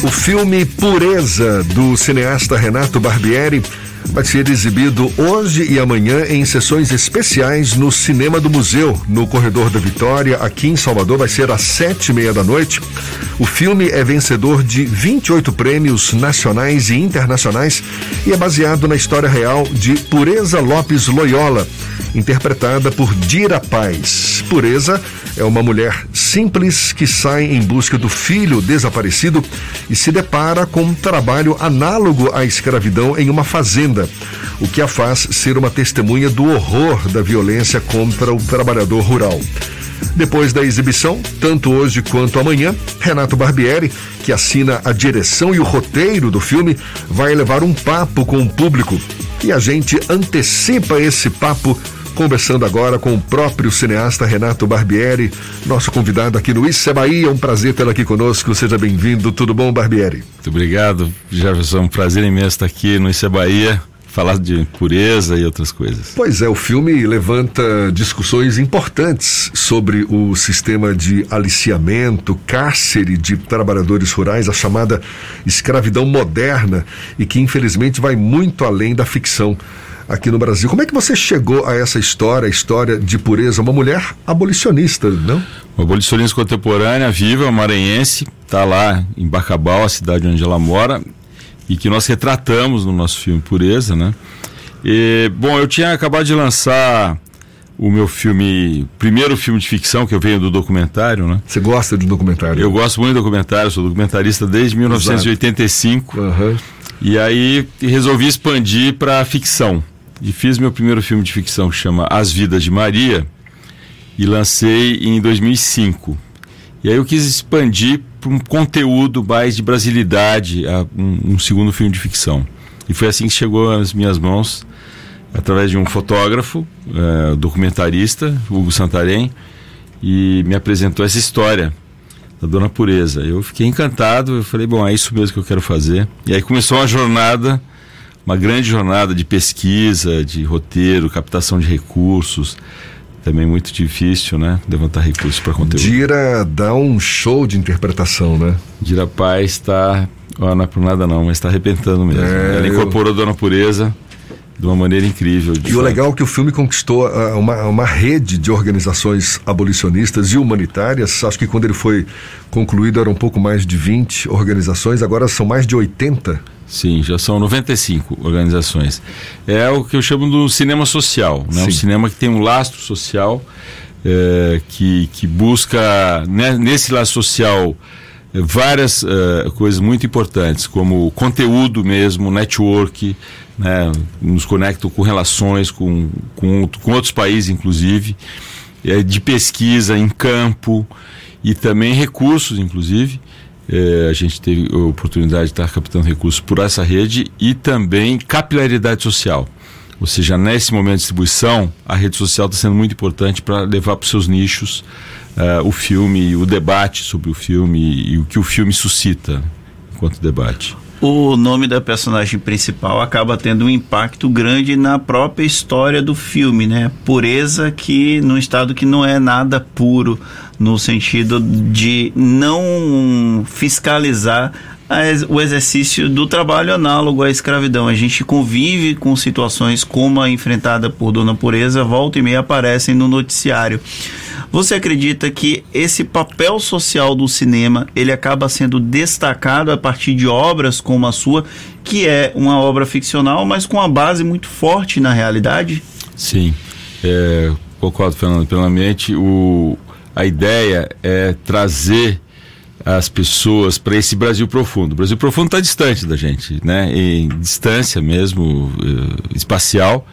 O filme Pureza, do cineasta Renato Barbieri, vai ser exibido hoje e amanhã em sessões especiais no Cinema do Museu, no Corredor da Vitória, aqui em Salvador. Vai ser às sete e meia da noite. O filme é vencedor de 28 prêmios nacionais e internacionais e é baseado na história real de Pureza Lopes Loyola, interpretada por Dira Paz. Pureza é uma mulher simples que sai em busca do filho desaparecido e se depara com um trabalho análogo à escravidão em uma fazenda, o que a faz ser uma testemunha do horror da violência contra o trabalhador rural. Depois da exibição, tanto hoje quanto amanhã, Renato Barbieri, que assina a direção e o roteiro do filme, vai levar um papo com o público. E a gente antecipa esse papo conversando agora com o próprio cineasta Renato Barbieri, nosso convidado aqui no Isso é Bahia. É um prazer tê-lo aqui conosco. Seja bem-vindo. Tudo bom, Barbieri? Muito obrigado, Jefferson. Um prazer imenso estar aqui no Isso é Bahia falar de pureza e outras coisas. Pois é, o filme levanta discussões importantes sobre o sistema de aliciamento, cárcere de trabalhadores rurais, a chamada escravidão moderna, e que infelizmente vai muito além da ficção aqui no Brasil. Como é que você chegou a essa história, a história de pureza? Uma mulher abolicionista, não? Uma abolicionista contemporânea, viva, maranhense, está lá em Bacabal, a cidade onde ela mora, e que nós retratamos no nosso filme Pureza, né? E, bom, eu tinha acabado de lançar o meu filme, primeiro filme de ficção que eu venho do documentário, né? Você gosta de documentário? Eu gosto muito de documentário, sou documentarista desde 1985. Uhum. E aí resolvi expandir para ficção. E fiz meu primeiro filme de ficção que chama As Vidas de Maria e lancei em 2005. E aí eu quis expandir para um conteúdo mais de brasilidade, a um, um, segundo filme de ficção. E foi assim que chegou às minhas mãos, através de um fotógrafo, é, documentarista, Hugo Santarém, e me apresentou essa história da Dona Pureza. Eu fiquei encantado, eu falei, bom, é isso mesmo que eu quero fazer. E aí começou uma jornada, uma grande jornada de pesquisa, de roteiro, captação de recursos, também muito difícil, né? Levantar recursos para conteúdo. Dira dá um show de interpretação, né? Dira Paz está, não é por nada não, mas está arrebentando mesmo. É, Ela incorporou eu... a Dona Pureza de uma maneira incrível. E o legal é que o filme conquistou uh, uma, uma rede de organizações abolicionistas e humanitárias. Acho que quando ele foi concluído eram um pouco mais de 20 organizações, agora são mais de 80. Sim, já são 95 organizações. É o que eu chamo do cinema social, né? um cinema que tem um lastro social, é, que, que busca, né, nesse lastro social, é, várias uh, coisas muito importantes, como conteúdo mesmo, network, né, nos conectam com relações com, com, com outros países, inclusive, é, de pesquisa em campo e também recursos, inclusive. É, a gente teve a oportunidade de estar captando recursos por essa rede e também capilaridade social. Ou seja, nesse momento de distribuição, a rede social está sendo muito importante para levar para os seus nichos uh, o filme, o debate sobre o filme e, e o que o filme suscita enquanto debate o nome da personagem principal acaba tendo um impacto grande na própria história do filme, né? Pureza que num estado que não é nada puro, no sentido de não fiscalizar o exercício do trabalho análogo à escravidão. A gente convive com situações como a enfrentada por Dona Pureza, volta e meia aparecem no noticiário. Você acredita que esse papel social do cinema ele acaba sendo destacado a partir de obras como a sua, que é uma obra ficcional, mas com uma base muito forte na realidade? Sim, é, concordo, Fernando, plenamente. O, a ideia é trazer as pessoas para esse Brasil profundo. O Brasil profundo está distante da gente, né? Em distância mesmo, uh, espacial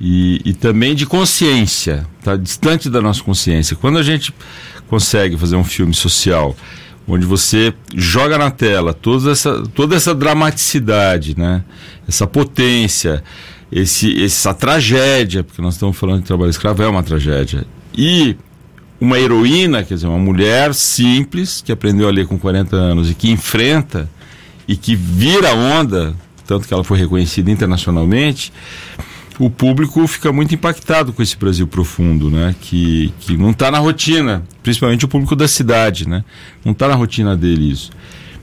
e, e também de consciência, tá distante da nossa consciência. Quando a gente consegue fazer um filme social onde você joga na tela toda essa, toda essa dramaticidade, né? essa potência, esse, essa tragédia, porque nós estamos falando de trabalho escravo, é uma tragédia, e uma heroína, quer dizer, uma mulher simples que aprendeu a ler com 40 anos e que enfrenta e que vira onda, tanto que ela foi reconhecida internacionalmente, o público fica muito impactado com esse Brasil profundo, né? Que, que não está na rotina, principalmente o público da cidade, né? Não está na rotina dele isso.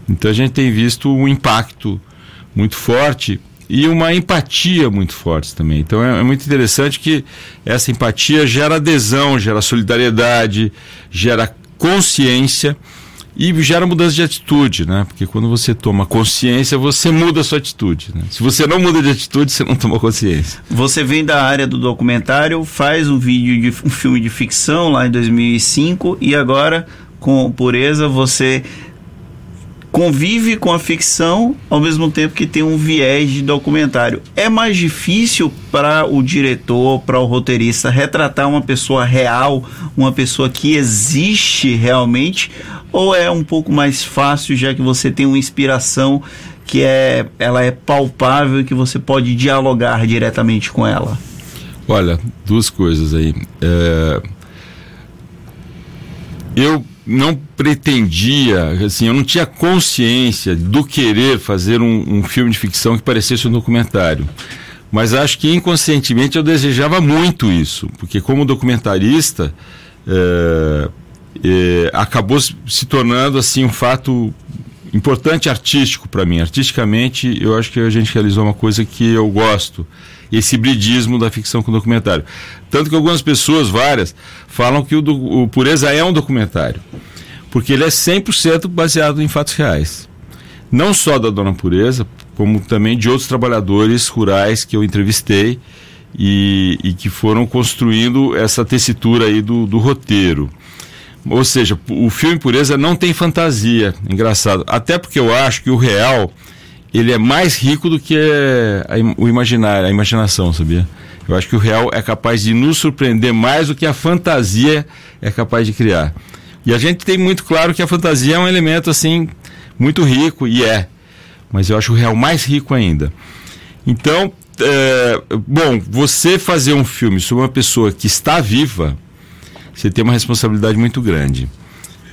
Então a gente tem visto um impacto muito forte e uma empatia muito forte também. Então é, é, muito interessante que essa empatia gera adesão, gera solidariedade, gera consciência e gera mudança de atitude, né? Porque quando você toma consciência, você muda a sua atitude. Né? Se você não muda de atitude, você não toma consciência. Você vem da área do documentário, faz um vídeo de um filme de ficção lá em 2005 e agora com pureza você convive com a ficção ao mesmo tempo que tem um viés de documentário. É mais difícil para o diretor, para o roteirista retratar uma pessoa real, uma pessoa que existe realmente, ou é um pouco mais fácil já que você tem uma inspiração que é ela é palpável e que você pode dialogar diretamente com ela? Olha, duas coisas aí. É... Eu não pretendia, assim, eu não tinha consciência do querer fazer um, um, filme de ficção que parecesse um documentário. Mas acho que inconscientemente eu desejava muito isso, porque como documentarista é, é, acabou se tornando assim um fato importante artístico para mim. Artisticamente, eu acho que a gente realizou uma coisa que eu gosto esse hibridismo da ficção com documentário. Tanto que algumas pessoas, várias, falam que o, o Pureza é um documentário, porque ele é 100% baseado em fatos reais. Não só da Dona Pureza, como também de outros trabalhadores rurais que eu entrevistei e, e que foram construindo essa tessitura aí do, do roteiro. Ou seja, o filme Pureza não tem fantasia, engraçado. Até porque eu acho que o real ele é mais rico do que a, o imaginário, a imaginação, sabia? Eu acho que o real é capaz de nos surpreender mais do que a fantasia é capaz de criar. E a gente tem muito claro que a fantasia é um elemento assim muito rico e é, mas eu acho o real mais rico ainda. Então, é, bom, você fazer um filme sobre uma pessoa que está viva, você tem uma responsabilidade muito grande.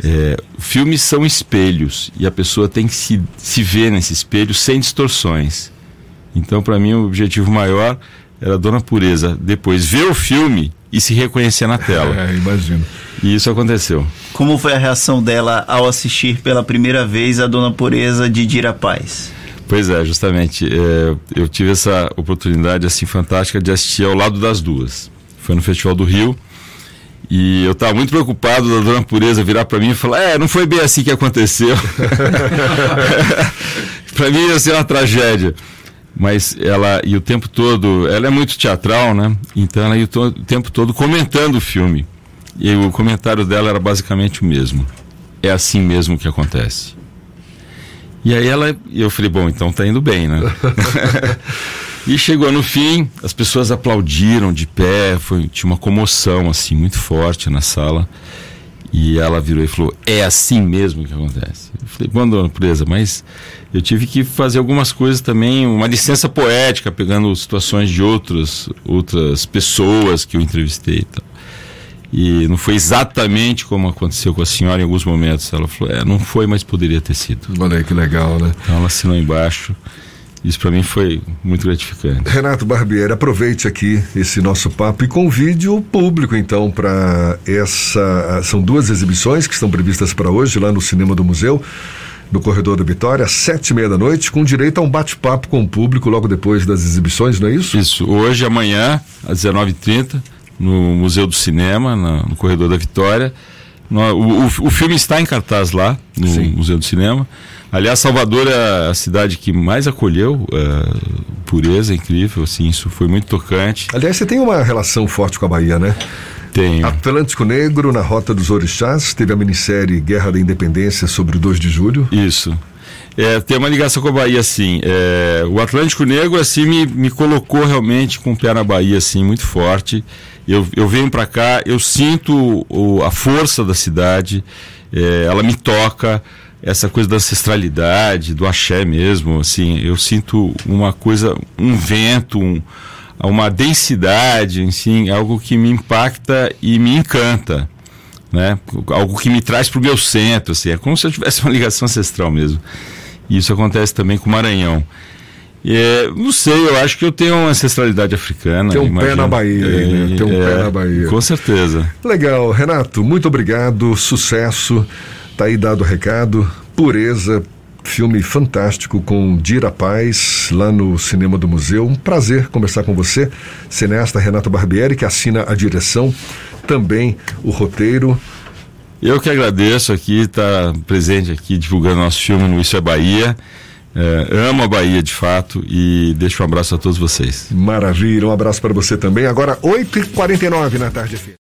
É, filmes são espelhos e a pessoa tem que se, se ver nesse espelho sem distorções. Então, para mim, o objetivo maior era a Dona Pureza depois ver o filme e se reconhecer na tela. É, imagino. E isso aconteceu. Como foi a reação dela ao assistir pela primeira vez a Dona Pureza de Dira Paz? Pois é, justamente. É, eu tive essa oportunidade assim fantástica de assistir ao lado das duas. Foi no Festival do Rio e eu estava muito preocupado da dona Pureza virar para mim e falar: É, não foi bem assim que aconteceu. para mim ia ser uma tragédia. Mas ela, e o tempo todo, ela é muito teatral, né? Então ela ia o tempo todo comentando o filme. E o comentário dela era basicamente o mesmo. É assim mesmo que acontece. E aí ela, eu falei, bom, então tá indo bem, né? E chegou no fim, as pessoas aplaudiram de pé, foi, tinha uma comoção assim muito forte na sala. E ela virou e falou: É assim mesmo que acontece. Eu falei: Bom, dona Presa, mas eu tive que fazer algumas coisas também, uma licença poética, pegando situações de outras, outras pessoas que eu entrevistei e tal. E não foi exatamente como aconteceu com a senhora em alguns momentos. Ela falou: É, não foi, mas poderia ter sido. Olha que legal, né? Então ela assinou embaixo. Isso para mim foi muito gratificante. Renato Barbieri, aproveite aqui esse nosso papo e convide o público então para essa. São duas exibições que estão previstas para hoje lá no Cinema do Museu. No Corredor da Vitória, às sete e meia da noite, com direito a um bate-papo com o público logo depois das exibições, não é isso? Isso. Hoje, amanhã, às 19h30, no Museu do Cinema, no Corredor da Vitória. O, o, o, filme está em cartaz lá, no Sim. Museu do Cinema. Aliás, Salvador é a cidade que mais acolheu é, pureza, incrível, assim, isso foi muito tocante. Aliás, você tem uma relação forte com a Bahia, né? Tenho. Atlântico Negro, na Rota dos Orixás, teve a minissérie Guerra da Independência sobre o 2 de julho. Isso. É, tem uma ligação com a Bahia, assim. É, o Atlântico Negro, assim, me, me colocou realmente com o pé na Bahia, assim, muito forte. Eu, eu venho para cá, eu sinto o, a força da cidade, é, ela me toca essa coisa da ancestralidade, do axé mesmo, assim, eu sinto uma coisa, um vento, um, uma densidade, assim, algo que me impacta e me encanta, né? Algo que me traz para o meu centro, assim, é como se eu tivesse uma ligação ancestral mesmo. E isso acontece também com o Maranhão. É, não sei, eu acho que eu tenho uma ancestralidade africana. Tem um imagino. pé na Bahia, é, né? Tem um é, pé na Bahia. Com certeza. Legal, Renato, muito obrigado, sucesso. Tá aí dado o recado. Pureza, Filme fantástico com Dira Paz, lá no Cinema do Museu. Um prazer conversar com você, cineasta Renato Barbieri, que assina a direção, também o roteiro. Eu que agradeço aqui, estar tá presente aqui, divulgando nosso filme no Isso é Bahia. É, amo a Bahia de fato e deixo um abraço a todos vocês. Maravilha, um abraço para você também. Agora, 8h49 na tarde.